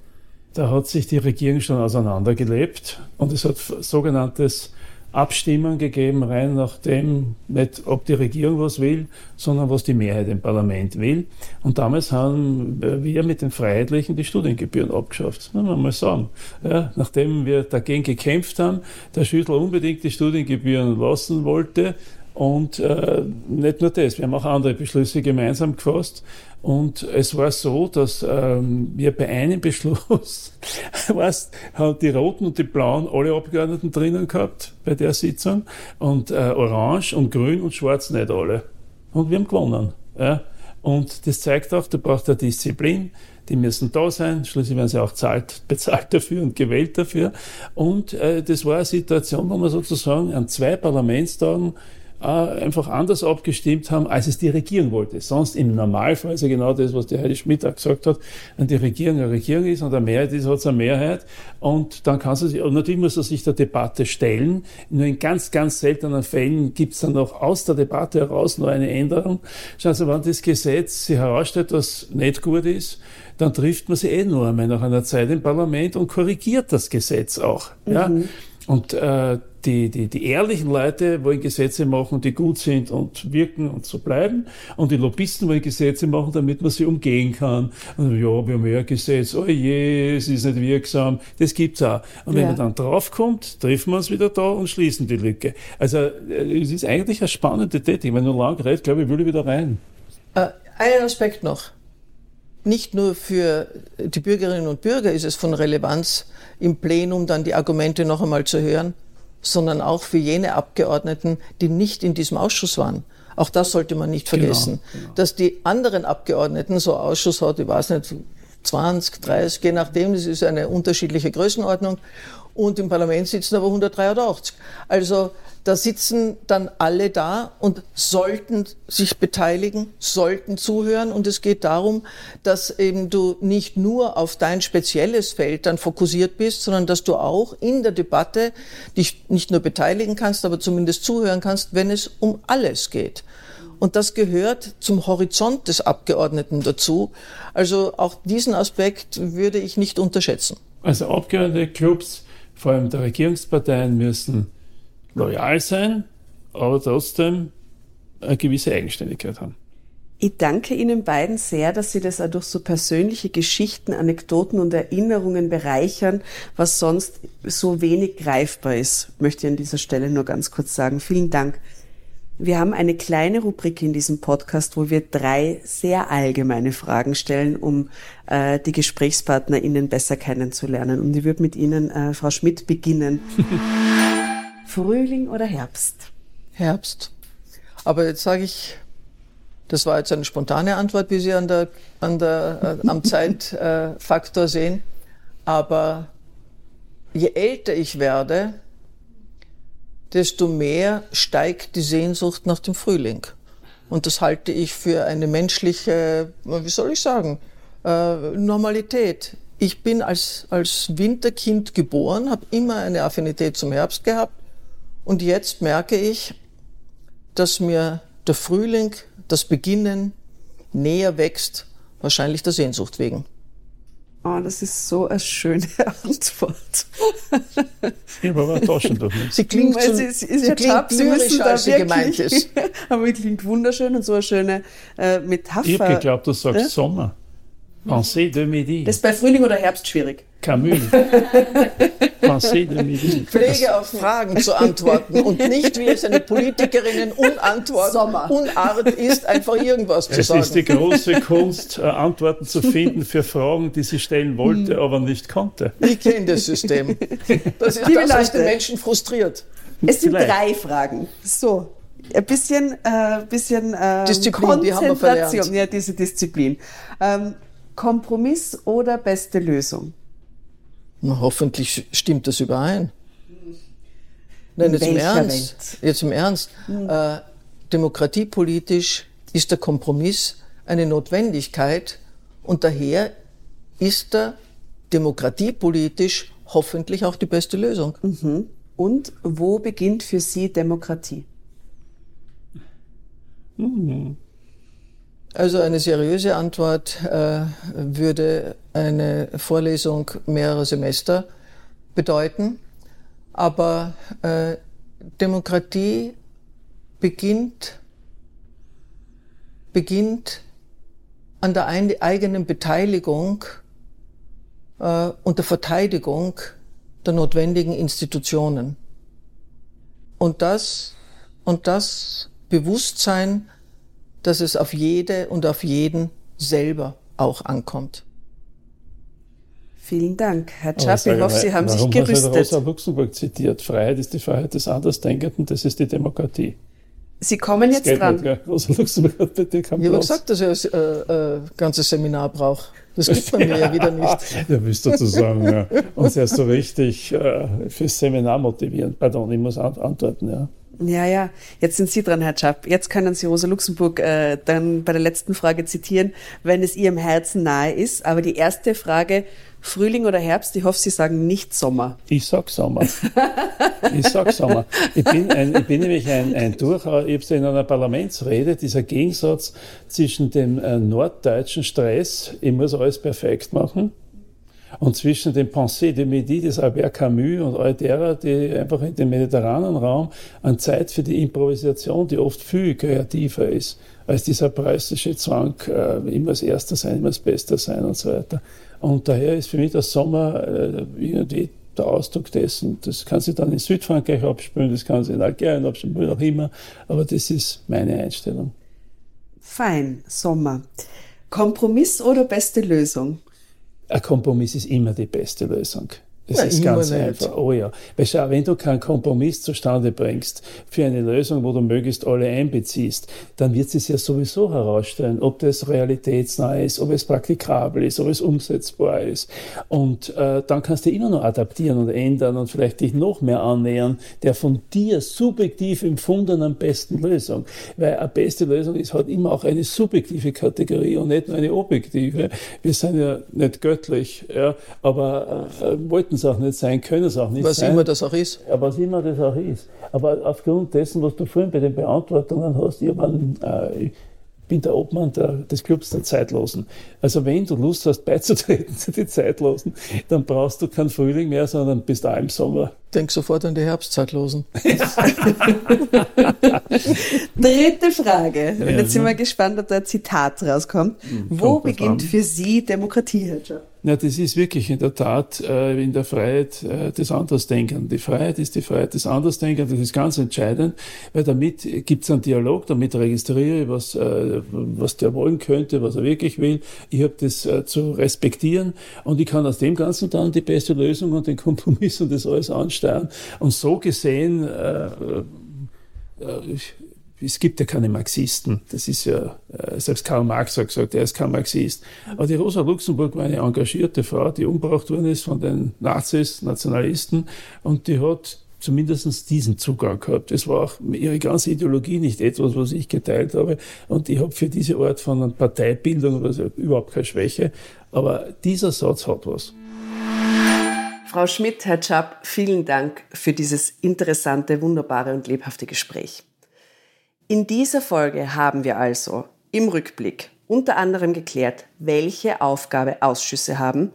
da hat sich die Regierung schon auseinandergelebt und es hat sogenanntes Abstimmen gegeben, rein nach dem, nicht ob die Regierung was will, sondern was die Mehrheit im Parlament will. Und damals haben wir mit den Freiheitlichen die Studiengebühren abgeschafft. Muss man mal sagen. Ja, nachdem wir dagegen gekämpft haben, der Schüttler unbedingt die Studiengebühren lassen wollte, und äh, nicht nur das, wir haben auch andere Beschlüsse gemeinsam gefasst. Und es war so, dass ähm, wir bei einem Beschluss, was, haben die Roten und die Blauen alle Abgeordneten drinnen gehabt bei der Sitzung und äh, Orange und Grün und Schwarz nicht alle. Und wir haben gewonnen. Ja? Und das zeigt auch, da braucht er Disziplin, die müssen da sein, schließlich werden sie auch zahlt, bezahlt dafür und gewählt dafür. Und äh, das war eine Situation, wo man sozusagen an zwei Parlamentstagen einfach anders abgestimmt haben, als es die Regierung wollte. Sonst im Normalfall ist ja genau das, was der Heidi Schmidt auch gesagt hat, wenn die Regierung eine Regierung ist und eine Mehrheit ist, hat es eine Mehrheit und dann kann sie sich, und natürlich muss er sich der Debatte stellen. Nur in ganz, ganz seltenen Fällen gibt es dann noch aus der Debatte heraus noch eine Änderung. Schauen Sie, wenn das Gesetz sich herausstellt, was nicht gut ist, dann trifft man sich eh nur einmal nach einer Zeit im Parlament und korrigiert das Gesetz auch. Ja? Mhm. Und äh, die, die, die ehrlichen Leute wollen Gesetze machen, die gut sind und wirken und so bleiben. Und die Lobbyisten wollen Gesetze machen, damit man sie umgehen kann. Und ja, wir haben ja ein Gesetz, oh je, es ist nicht wirksam. Das gibt's auch. Und wenn ja. man dann draufkommt, treffen wir uns wieder da und schließen die Lücke. Also äh, es ist eigentlich eine spannende Tätigkeit. Wenn du lang redest, glaube ich, will ich wieder rein. Äh, einen Aspekt noch. Nicht nur für die Bürgerinnen und Bürger ist es von Relevanz, im Plenum dann die Argumente noch einmal zu hören, sondern auch für jene Abgeordneten, die nicht in diesem Ausschuss waren. Auch das sollte man nicht genau, vergessen. Genau, genau. Dass die anderen Abgeordneten so Ausschuss hat, ich weiß nicht, 20, 30, je nachdem, das ist eine unterschiedliche Größenordnung. Und im Parlament sitzen aber 183. Also da sitzen dann alle da und sollten sich beteiligen, sollten zuhören. Und es geht darum, dass eben du nicht nur auf dein spezielles Feld dann fokussiert bist, sondern dass du auch in der Debatte dich nicht nur beteiligen kannst, aber zumindest zuhören kannst, wenn es um alles geht. Und das gehört zum Horizont des Abgeordneten dazu. Also auch diesen Aspekt würde ich nicht unterschätzen. Also Abgeordnete-Clubs, vor allem der Regierungsparteien, müssen loyal sein, aber trotzdem eine gewisse Eigenständigkeit haben. Ich danke Ihnen beiden sehr, dass Sie das auch durch so persönliche Geschichten, Anekdoten und Erinnerungen bereichern, was sonst so wenig greifbar ist, möchte ich an dieser Stelle nur ganz kurz sagen. Vielen Dank. Wir haben eine kleine Rubrik in diesem Podcast, wo wir drei sehr allgemeine Fragen stellen, um äh, die GesprächspartnerInnen besser kennenzulernen. Und ich würde mit Ihnen, äh, Frau Schmidt, beginnen. Frühling oder Herbst? Herbst. Aber jetzt sage ich, das war jetzt eine spontane Antwort, wie Sie an der, an der, äh, am Zeitfaktor äh, sehen. Aber je älter ich werde, desto mehr steigt die Sehnsucht nach dem Frühling. Und das halte ich für eine menschliche, wie soll ich sagen, äh, Normalität. Ich bin als, als Winterkind geboren, habe immer eine Affinität zum Herbst gehabt und jetzt merke ich, dass mir der Frühling, das Beginnen näher wächst, wahrscheinlich der Sehnsucht wegen. Oh, das ist so eine schöne Antwort. Ja, aber war doch nicht. Sie klingt, so, sie, sie, sie klingt lyrisch, als sie gemeint ist. aber sie klingt wunderschön und so eine schöne äh, Metapher. Ich habe geglaubt, du sagst ja? Sommer. Pensée de midi. Das ist bei Frühling oder Herbst schwierig. Camus. Pensée de midi. Pflege auf Fragen zu antworten und nicht, wie es eine Politikerin Unantwort, Sommer. Unart ist, einfach irgendwas es zu sagen. Es ist die große Kunst, äh, Antworten zu finden für Fragen, die sie stellen wollte, aber nicht konnte. Ich kenne das System. Das ist Liebe das, was die Menschen frustriert. Es sind drei Fragen. So, ein bisschen, äh, bisschen ähm, Disziplin, die haben wir verlernt. ja, diese Disziplin. Ähm, Kompromiss oder beste Lösung? Na, hoffentlich stimmt das überein. Nein, jetzt im Ernst. Welt? Jetzt im Ernst. Hm. Äh, demokratiepolitisch ist der Kompromiss eine Notwendigkeit und daher ist er demokratiepolitisch hoffentlich auch die beste Lösung. Und wo beginnt für Sie Demokratie? Also eine seriöse Antwort äh, würde eine Vorlesung mehrerer Semester bedeuten. Aber äh, Demokratie beginnt, beginnt an der eigenen Beteiligung äh, und der Verteidigung der notwendigen Institutionen. Und das, und das Bewusstsein, dass es auf jede und auf jeden selber auch ankommt. Vielen Dank, Herr Schapp. Ich hoffe, mal, Sie haben sich warum gerüstet. Rosa Luxemburg zitiert. Freiheit ist die Freiheit des Andersdenkenden, das ist die Demokratie. Sie kommen Das jetzt geht dran. nicht? Rosa Luxemburg hat bei dir keinen Ich habe gesagt, dass ich ein äh, äh, ganzes Seminar brauche. Das gibt man mir ja wieder nicht. Ja, bist du zu sagen, ja. Und hast so richtig äh, fürs Seminar motivieren. Pardon, ich muss an antworten, ja. Ja, ja. Jetzt sind Sie dran, Herr Schapp. Jetzt können Sie Rosa Luxemburg äh, dann bei der letzten Frage zitieren, wenn es Ihrem Herzen nahe ist. Aber die erste Frage, Frühling oder Herbst? Ich hoffe, Sie sagen nicht Sommer. Ich sag Sommer. Ich sag Sommer. Ich bin, ein, ich bin nämlich ein, ein Durchhauer, ich habe in einer Parlamentsrede, dieser Gegensatz zwischen dem äh, norddeutschen Stress, ich muss alles perfekt machen, und zwischen dem Pensée de Midi des Albert Camus und derer, die einfach in dem mediterranen Raum an Zeit für die Improvisation, die oft viel kreativer ist, als dieser preußische Zwang, äh, immer das Erste sein, immer das Beste sein und so weiter. Und daher ist für mich der Sommer äh, irgendwie der Ausdruck dessen. Das kann sich dann in Südfrankreich abspielen, das kann sich in Algerien abspielen, wo auch immer, aber das ist meine Einstellung. Fein, Sommer. Kompromiss oder beste Lösung? Ein Kompromiss ist immer die beste Lösung. Das Ja, ist ganz nicht. einfach. Oh ja. Weil schau, wenn du keinen Kompromiss zustande bringst für eine Lösung, wo du möglichst alle einbeziehst, dann wird es ja sowieso herausstellen, ob das realitätsnah ist, ob es praktikabel ist, ob es umsetzbar ist. Und äh, dann kannst du immer noch adaptieren und ändern und vielleicht dich noch mehr annähern der von dir subjektiv empfundenen besten Lösung. Weil eine beste Lösung ist halt immer auch eine subjektive Kategorie und nicht nur eine objektive. Wir sind ja nicht göttlich, ja, aber äh, wollten es auch nicht sein, können es auch nicht Was sein. immer das auch ist. Ja, was immer das auch ist. Aber aufgrund dessen, was du vorhin bei den Beantwortungen hast, ich, einen, äh, ich bin der Obmann der, des Clubs der Zeitlosen. Also wenn du Lust hast beizutreten zu den Zeitlosen, dann brauchst du keinen Frühling mehr, sondern bist da im Sommer. Denk sofort an die Herbstzeitlosen. Dritte Frage. Und jetzt sind wir gespannt, ob da ein Zitat rauskommt. Wo kommt was beginnt an. für Sie Demokratie, Herr Schapp? Ja, das ist wirklich in der Tat äh, in der Freiheit äh, des Andersdenkenden. Die Freiheit ist die Freiheit des Andersdenkenden, das ist ganz entscheidend, weil damit gibt es einen Dialog, damit registriere ich, was, äh, was der wollen könnte, was er wirklich will. Ich habe das äh, zu respektieren und ich kann aus dem Ganzen dann die beste Lösung und den Kompromiss und das alles ansteuern. Und so gesehen, äh, äh, ich, es gibt ja keine Marxisten. Das ist ja, äh, selbst Karl Marx hat gesagt, er ist kein Marxist. Aber die Rosa Luxemburg war eine engagierte Frau, die umgebracht worden ist von den Nazis, Nationalisten, und die hat zumindest diesen Zugang gehabt. Es war auch ihre ganze Ideologie nicht etwas, was ich geteilt habe. Und ich habe für diese Art von Parteibildung oder überhaupt keine Schwäche. Aber dieser Satz hat was. Frau Schmidt, Herr Schapp, vielen Dank für dieses interessante, wunderbare und lebhafte Gespräch. In dieser Folge haben wir also im Rückblick unter anderem geklärt, welche Aufgabe Ausschüsse haben,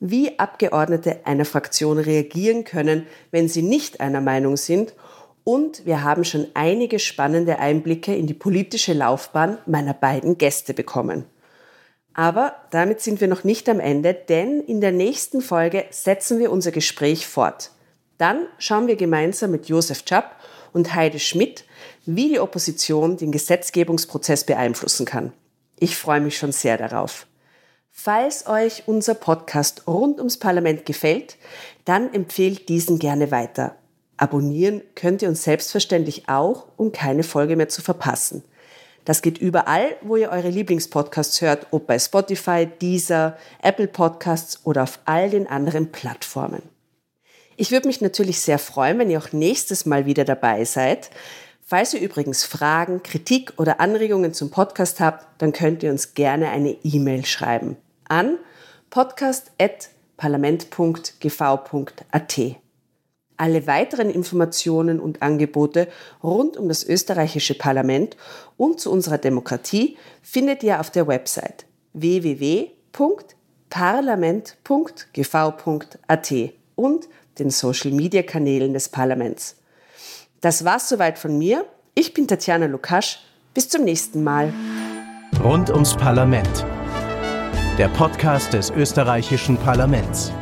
wie Abgeordnete einer Fraktion reagieren können, wenn sie nicht einer Meinung sind und wir haben schon einige spannende Einblicke in die politische Laufbahn meiner beiden Gäste bekommen. Aber damit sind wir noch nicht am Ende, denn in der nächsten Folge setzen wir unser Gespräch fort. Dann schauen wir gemeinsam mit Josef Schapp und Heide Schmidt, wie die Opposition den Gesetzgebungsprozess beeinflussen kann. Ich freue mich schon sehr darauf. Falls euch unser Podcast rund ums Parlament gefällt, dann empfehlt diesen gerne weiter. Abonnieren könnt ihr uns selbstverständlich auch, um keine Folge mehr zu verpassen. Das geht überall, wo ihr eure Lieblingspodcasts hört, ob bei Spotify, Deezer, Apple Podcasts oder auf all den anderen Plattformen. Ich würde mich natürlich sehr freuen, wenn ihr auch nächstes Mal wieder dabei seid. Falls ihr übrigens Fragen, Kritik oder Anregungen zum Podcast habt, dann könnt ihr uns gerne eine E-Mail schreiben an podcast.parlament.gv.at. Alle weiteren Informationen und Angebote rund um das österreichische Parlament und zu unserer Demokratie findet ihr auf der Website www.parlament.gv.at und den Social-Media-Kanälen des Parlaments. Das war's soweit von mir. Ich bin Tatjana Lukasch. Bis zum nächsten Mal. Rund ums Parlament. Der Podcast des österreichischen Parlaments.